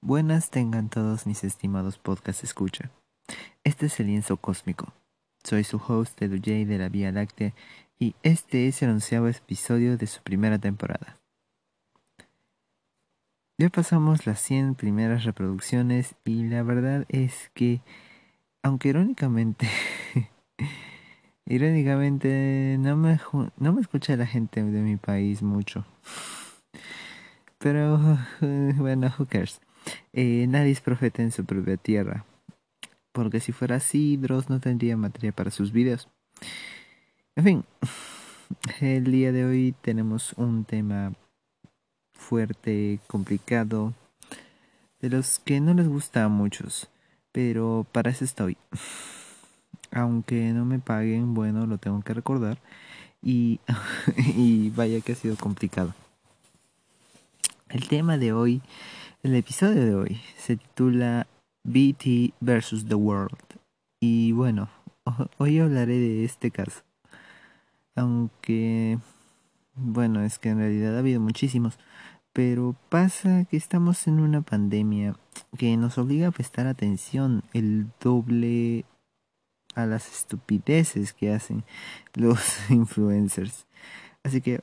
Buenas tengan todos mis estimados podcast escucha. Este es el lienzo cósmico. Soy su host DJ de la Vía Láctea y este es el onceavo episodio de su primera temporada. Ya pasamos las 100 primeras reproducciones y la verdad es que, aunque irónicamente, irónicamente no me, no me escucha la gente de mi país mucho. Pero bueno, who cares. Eh, nadie es profeta en su propia tierra. Porque si fuera así, Dross no tendría materia para sus videos. En fin, el día de hoy tenemos un tema fuerte, complicado, de los que no les gusta a muchos, pero para eso estoy. Aunque no me paguen, bueno, lo tengo que recordar. Y, y vaya que ha sido complicado. El tema de hoy el episodio de hoy se titula BT vs. The World. Y bueno, hoy hablaré de este caso. Aunque, bueno, es que en realidad ha habido muchísimos. Pero pasa que estamos en una pandemia que nos obliga a prestar atención el doble a las estupideces que hacen los influencers. Así que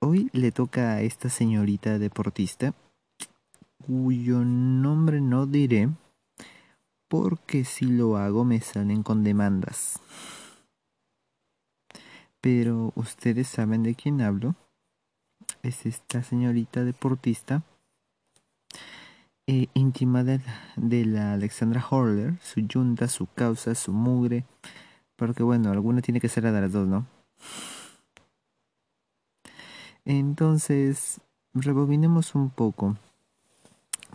hoy le toca a esta señorita deportista cuyo nombre no diré porque si lo hago me salen con demandas. Pero ustedes saben de quién hablo. Es esta señorita deportista eh, íntima de, de, la Alexandra Horler, su yunta, su causa, su mugre. Porque bueno, alguna tiene que ser la de las dos, ¿no? Entonces, rebobinemos un poco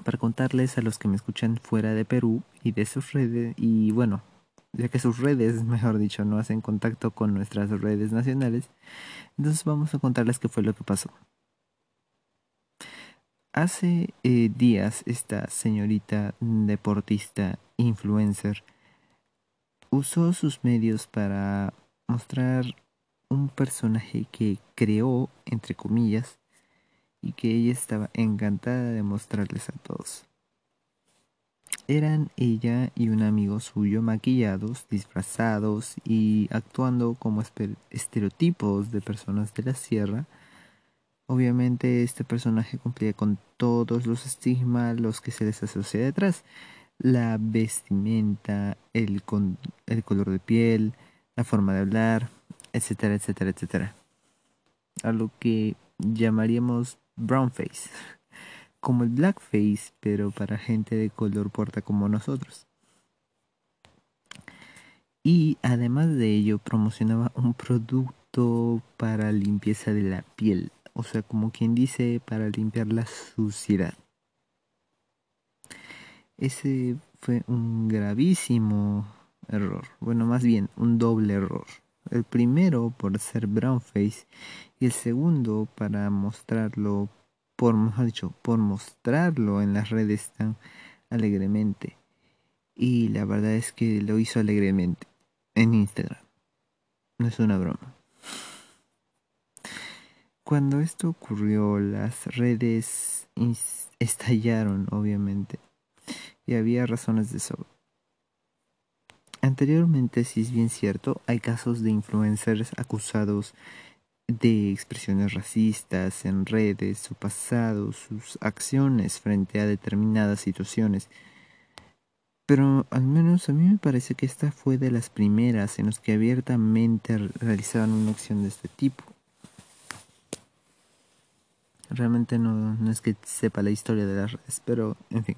para contarles a los que me escuchan fuera de Perú y de sus redes, y bueno, ya que sus redes, mejor dicho, no hacen contacto con nuestras redes nacionales, entonces vamos a contarles qué fue lo que pasó. Hace eh, días esta señorita deportista influencer usó sus medios para mostrar un personaje que creó, entre comillas, y que ella estaba encantada de mostrarles a todos. Eran ella y un amigo suyo maquillados, disfrazados y actuando como estereotipos de personas de la sierra. Obviamente este personaje cumplía con todos los estigmas los que se les asocia detrás. La vestimenta, el, color de piel, la forma de hablar, etcétera, etcétera, etcétera. A lo que llamaríamos brownface, como el blackface, pero para gente de color puerta como nosotros. Y además de ello promocionaba un producto para limpieza de la piel, o sea, como quien dice, para limpiar la suciedad. Ese fue un gravísimo error, bueno, más bien un doble error. El primero por ser brownface y el segundo para mostrarlo, por mejor dicho, por mostrarlo en las redes tan alegremente. Y la verdad es que lo hizo alegremente en Instagram. No es una broma. Cuando esto ocurrió, las redes estallaron, obviamente, y había razones de sobra. Anteriormente, si es bien cierto, hay casos de influencers acusados de expresiones racistas en redes, su pasado, sus acciones frente a determinadas situaciones. Pero al menos a mí me parece que esta fue de las primeras en las que abiertamente realizaban una acción de este tipo. Realmente no, no es que sepa la historia de las redes, pero en fin.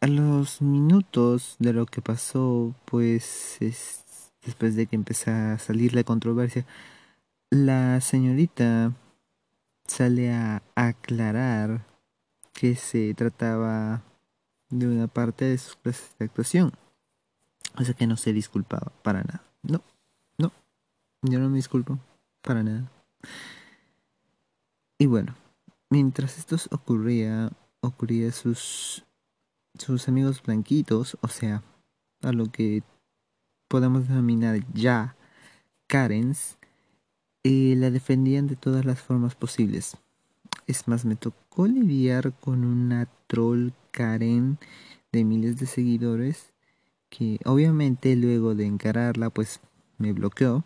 A los minutos de lo que pasó, pues después de que empezó a salir la controversia, la señorita sale a aclarar que se trataba de una parte de sus clases de actuación. O sea que no se disculpaba para nada. No, no, yo no me disculpo para nada. Y bueno, mientras esto ocurría, ocurría sus sus amigos blanquitos, o sea, a lo que podemos denominar ya Karens, eh, la defendían de todas las formas posibles. Es más, me tocó lidiar con una troll Karen de miles de seguidores que obviamente luego de encararla pues me bloqueó.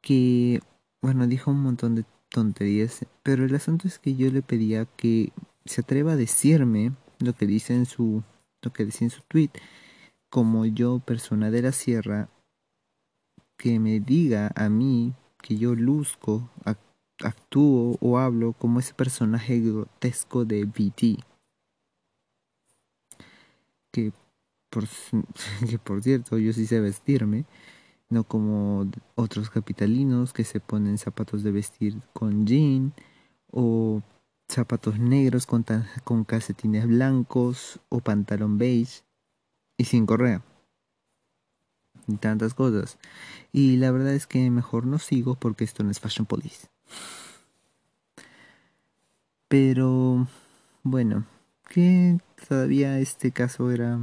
Que bueno, dijo un montón de tonterías, pero el asunto es que yo le pedía que se atreva a decirme lo que dice en su lo que dice en su tweet como yo persona de la sierra que me diga a mí que yo luzco actúo o hablo como ese personaje grotesco de BT que por, que por cierto yo sí sé vestirme no como otros capitalinos que se ponen zapatos de vestir con jean o zapatos negros con, con calcetines blancos o pantalón beige y sin correa. Y tantas cosas. Y la verdad es que mejor no sigo porque esto no es Fashion Police. Pero bueno, que todavía este caso era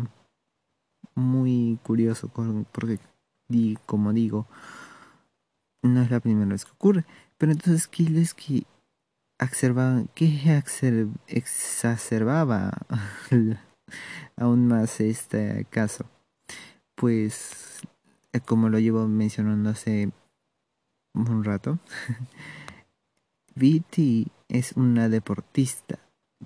muy curioso porque como digo, no es la primera vez que ocurre. Pero entonces, ¿qué es que exacerbaba, aún más este caso? Pues, eh, como lo llevo mencionando hace un rato, VT es una deportista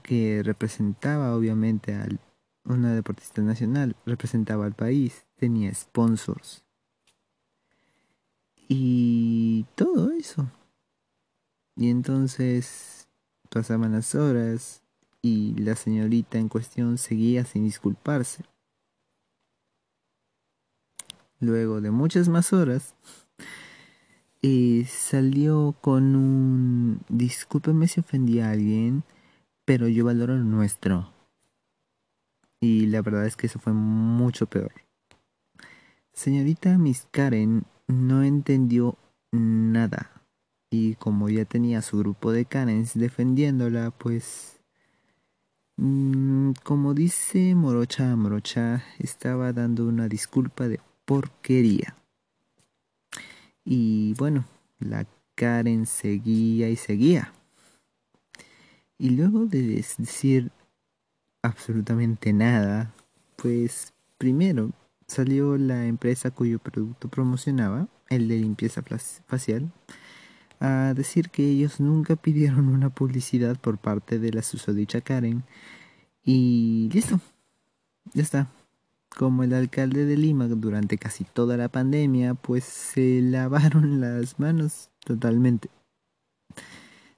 que representaba obviamente al una deportista nacional, representaba al país, tenía sponsors y todo eso. Y entonces pasaban las horas y la señorita en cuestión seguía sin disculparse. Luego de muchas más horas, eh, salió con un discúlpeme si ofendí a alguien, pero yo valoro lo nuestro. Y la verdad es que eso fue mucho peor. Señorita Miss Karen no entendió nada. Y como ya tenía su grupo de Karens defendiéndola, pues... Mm, como dice Morocha Morocha, estaba dando una disculpa de porquería. Y bueno, la Karen seguía y seguía. Y luego de decir absolutamente nada, pues primero salió la empresa cuyo producto promocionaba, el de limpieza facial, a decir que ellos nunca pidieron una publicidad por parte de la susodicha Karen. Y listo, ya está. Como el alcalde de Lima durante casi toda la pandemia, pues se lavaron las manos totalmente.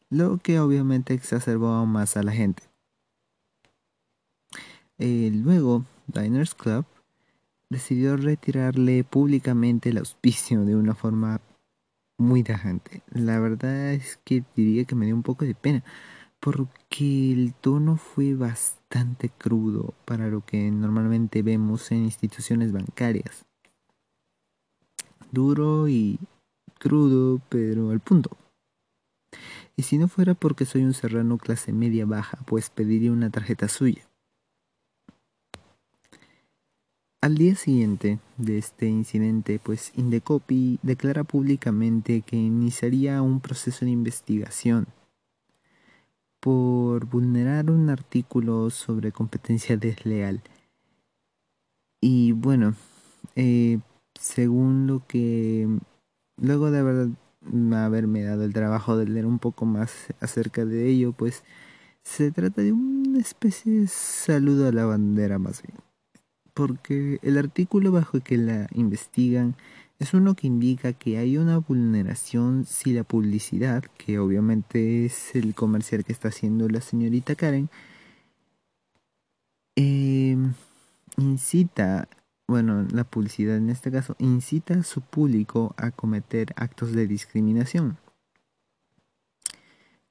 Lo que obviamente exacerbó más a la gente. Eh, luego, Diners Club decidió retirarle públicamente el auspicio de una forma muy tajante. La verdad es que diría que me dio un poco de pena, porque el tono fue bastante crudo para lo que normalmente vemos en instituciones bancarias. Duro y crudo, pero al punto. Y si no fuera porque soy un serrano clase media baja, pues pediría una tarjeta suya. Al día siguiente de este incidente, pues Indecopy declara públicamente que iniciaría un proceso de investigación por vulnerar un artículo sobre competencia desleal. Y bueno, eh, según lo que luego de haber, haberme dado el trabajo de leer un poco más acerca de ello, pues se trata de una especie de saludo a la bandera más bien porque el artículo bajo el que la investigan es uno que indica que hay una vulneración si la publicidad, que obviamente es el comercial que está haciendo la señorita Karen, em, incita, bueno, la publicidad en este caso, incita a su público a cometer actos de discriminación.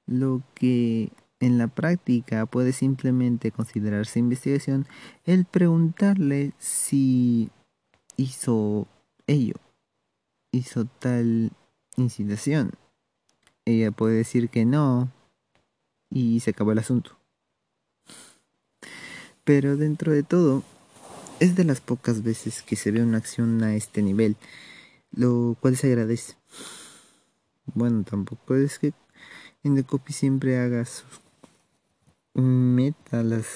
Lo que en la práctica puede simplemente considerarse investigación el preguntarle si hizo ello, hizo tal incitación. Ella puede decir que no y se acabó el asunto. Pero dentro de todo, es de las pocas veces que se ve una acción a este nivel, lo cual se agradece. Bueno, tampoco es que en The Copy siempre haga sus meta las,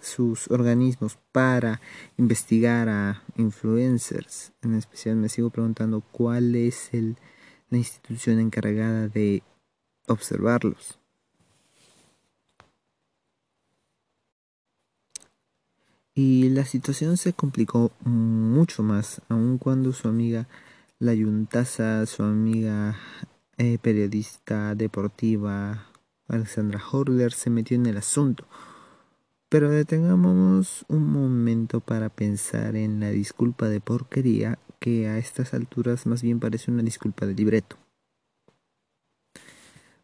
sus organismos para investigar a influencers. En especial me sigo preguntando cuál es el, la institución encargada de observarlos. Y la situación se complicó mucho más, aun cuando su amiga la Yuntasa, su amiga eh, periodista deportiva Alexandra Horler, se metió en el asunto. Pero detengamos un momento para pensar en la disculpa de porquería que a estas alturas más bien parece una disculpa de libreto.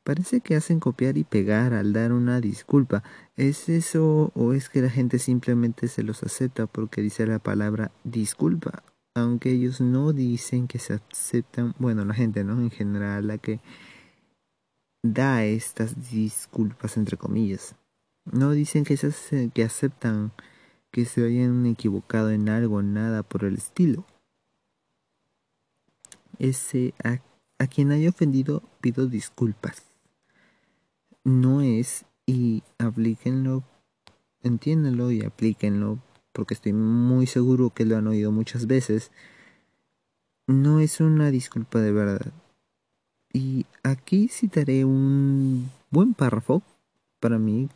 Parece que hacen copiar y pegar al dar una disculpa. ¿Es eso o es que la gente simplemente se los acepta porque dice la palabra disculpa? Aunque ellos no dicen que se aceptan, bueno, la gente, ¿no? En general, la que da estas disculpas entre comillas. No dicen que, se, que aceptan que se hayan equivocado en algo, nada por el estilo. Ese a, a quien haya ofendido pido disculpas no es y aplíquenlo, entiéndanlo y aplíquenlo, porque estoy muy seguro que lo han oído muchas veces, no es una disculpa de verdad. Y aquí citaré un buen párrafo para mí.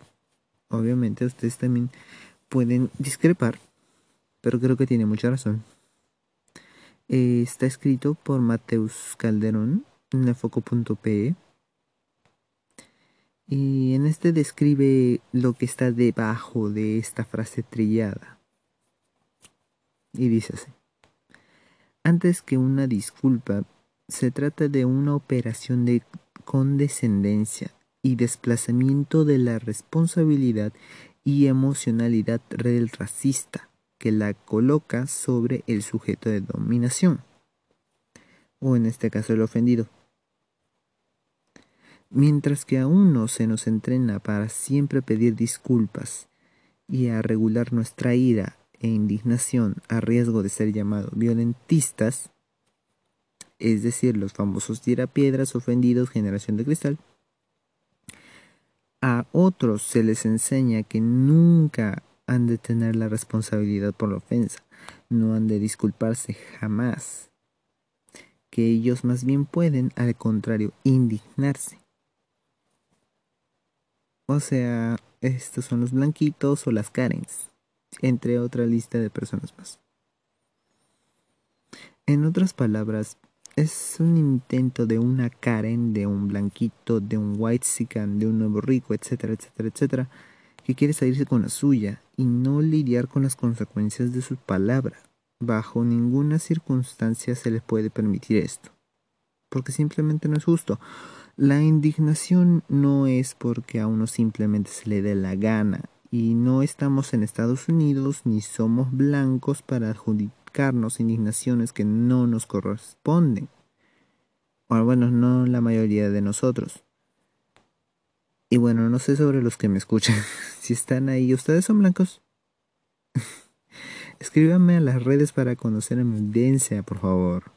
Obviamente ustedes también pueden discrepar, pero creo que tiene mucha razón. está escrito por Mateus Calderón en foco.pe y en este describe lo que está debajo de esta frase trillada. Y dice así. Antes que una disculpa, se trata de una operación de condescendencia y desplazamiento de la responsabilidad y emocionalidad del racista que la coloca sobre el sujeto de dominación, o en este caso el ofendido. Mientras que aún no se nos entrena para siempre pedir disculpas y a regular nuestra ira e indignación a riesgo de ser llamados violentistas, es decir, los famosos tirapiedras ofendidos generación de cristal, a otros se les enseña que nunca han de tener la responsabilidad por la ofensa, no han de disculparse jamás, que ellos más bien pueden, al contrario, indignarse o sea, estos son los blanquitos o las Karens, entre otra lista de personas más. En otras palabras, es un intento de una Karen, de un blanquito, de un white sican, de un nuevo rico, etcétera, etcétera, etcétera, que quiere salirse con la suya y no lidiar con las consecuencias de su palabra. Bajo ninguna circunstancia se le puede permitir esto, porque simplemente no es justo. La indignación no es porque a uno simplemente se le dé la gana y no estamos en Estados Unidos ni somos blancos para indignaciones que no nos corresponden. O bueno, no la mayoría de nosotros. Y bueno, no sé sobre los que me escuchan. si están ahí, ¿ustedes son blancos? Escríbanme a las redes para conocer a mi por favor.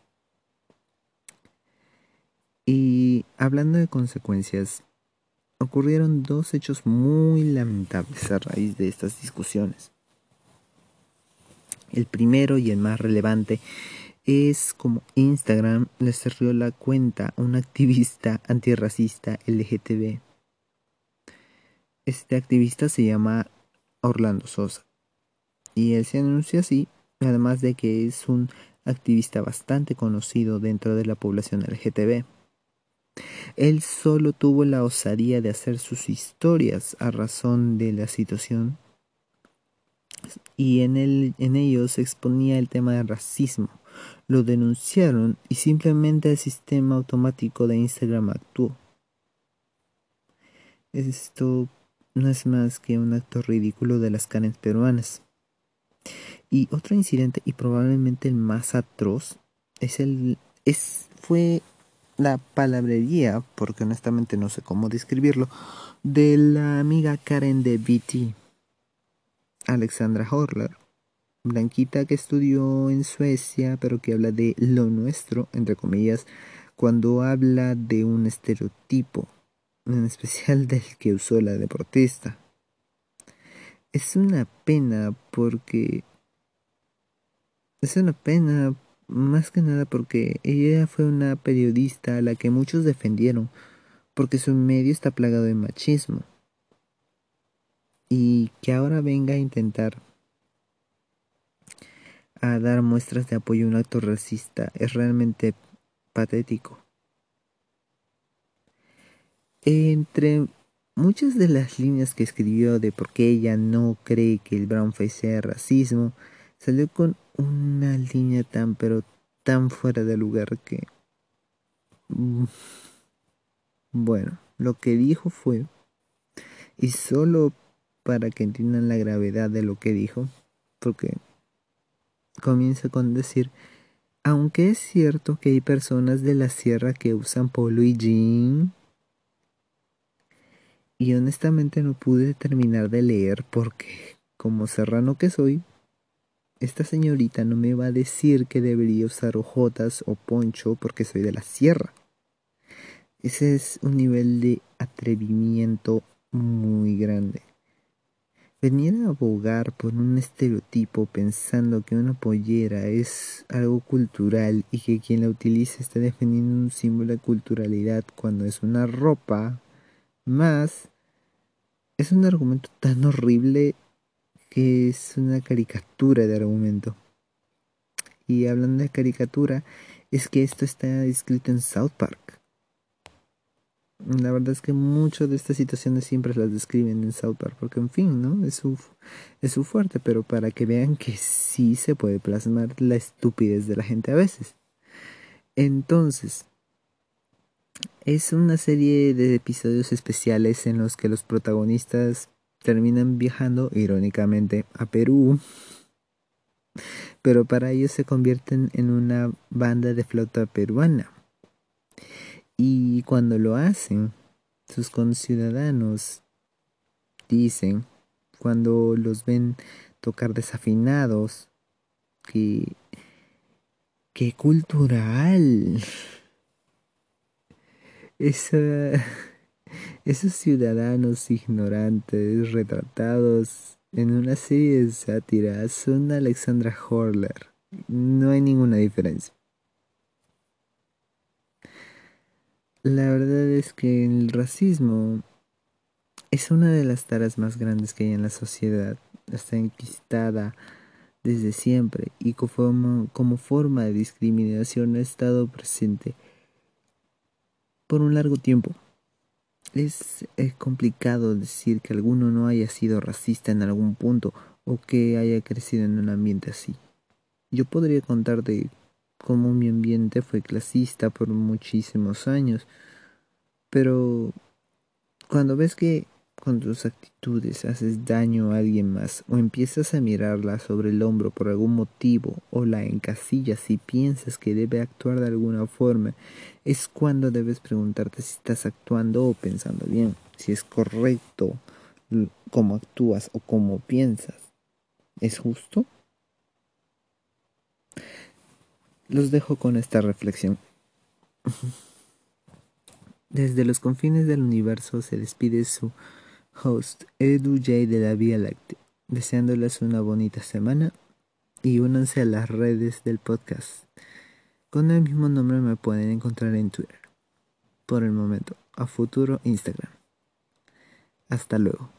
Y hablando de consecuencias, ocurrieron dos hechos muy lamentables a raíz de estas discusiones. El primero y el más relevante es como Instagram le cerró la cuenta a un activista antirracista LGTB. Este activista se llama Orlando Sosa y él se anuncia así, además de que es un activista bastante conocido dentro de la población LGTB. Él solo tuvo la osadía de hacer sus historias a razón de la situación y en, en ellos se exponía el tema del racismo. Lo denunciaron y simplemente el sistema automático de Instagram actuó. Esto no es más que un acto ridículo de las canes peruanas. Y otro incidente, y probablemente el más atroz, es el es fue la palabrería, porque honestamente no sé cómo describirlo, de la amiga Karen de BT. Alexandra Horler, blanquita que estudió en Suecia, pero que habla de lo nuestro, entre comillas, cuando habla de un estereotipo, en especial del que usó la deportista. Es una pena porque... Es una pena más que nada porque ella fue una periodista a la que muchos defendieron, porque su medio está plagado de machismo. Y que ahora venga a intentar a dar muestras de apoyo a un acto racista es realmente patético. Entre muchas de las líneas que escribió de por qué ella no cree que el brownface sea racismo, salió con una línea tan pero tan fuera de lugar que... Mm, bueno, lo que dijo fue, y solo para que entiendan la gravedad de lo que dijo, porque comienza con decir, aunque es cierto que hay personas de la sierra que usan polo y jean, y honestamente no pude terminar de leer porque, como serrano que soy, esta señorita no me va a decir que debería usar hojotas o poncho porque soy de la sierra. Ese es un nivel de atrevimiento muy grande. Venir a abogar por un estereotipo pensando que una pollera es algo cultural y que quien la utiliza está defendiendo un símbolo de culturalidad cuando es una ropa más es un argumento tan horrible que es una caricatura de argumento. Y hablando de caricatura, es que esto está escrito en South Park. La verdad es que muchas de estas situaciones siempre las describen en South Park, porque en fin, ¿no? Es su, es su fuerte, pero para que vean que sí se puede plasmar la estupidez de la gente a veces. Entonces, es una serie de episodios especiales en los que los protagonistas terminan viajando irónicamente a Perú, pero para ellos se convierten en una banda de flota peruana. Y cuando lo hacen, sus conciudadanos dicen, cuando los ven tocar desafinados, que... ¡Qué cultural! Esos ciudadanos ignorantes retratados en una serie de sátiras son Alexandra Horler. No hay ninguna diferencia. La verdad es que el racismo es una de las taras más grandes que hay en la sociedad. Está enquistada desde siempre y como, forma de discriminación ha estado presente por un largo tiempo. Es, complicado decir que alguno no haya sido racista en algún punto o que haya crecido en un ambiente así. Yo podría contar de cómo mi ambiente fue clasista por muchísimos años, pero cuando ves que con tus actitudes haces daño a alguien más o empiezas a mirarla sobre el hombro por algún motivo o la encasillas y piensas que debe actuar de alguna forma, es cuando debes preguntarte si estás actuando o pensando bien, si es correcto cómo actúas o cómo piensas. ¿Es justo? Los dejo con esta reflexión. Desde los confines del universo se despide su host Edu J de la Vía Láctea, deseándoles una bonita semana y únanse a las redes del podcast. Con el mismo nombre me pueden encontrar en Twitter. Por el momento, a futuro Instagram. Hasta luego.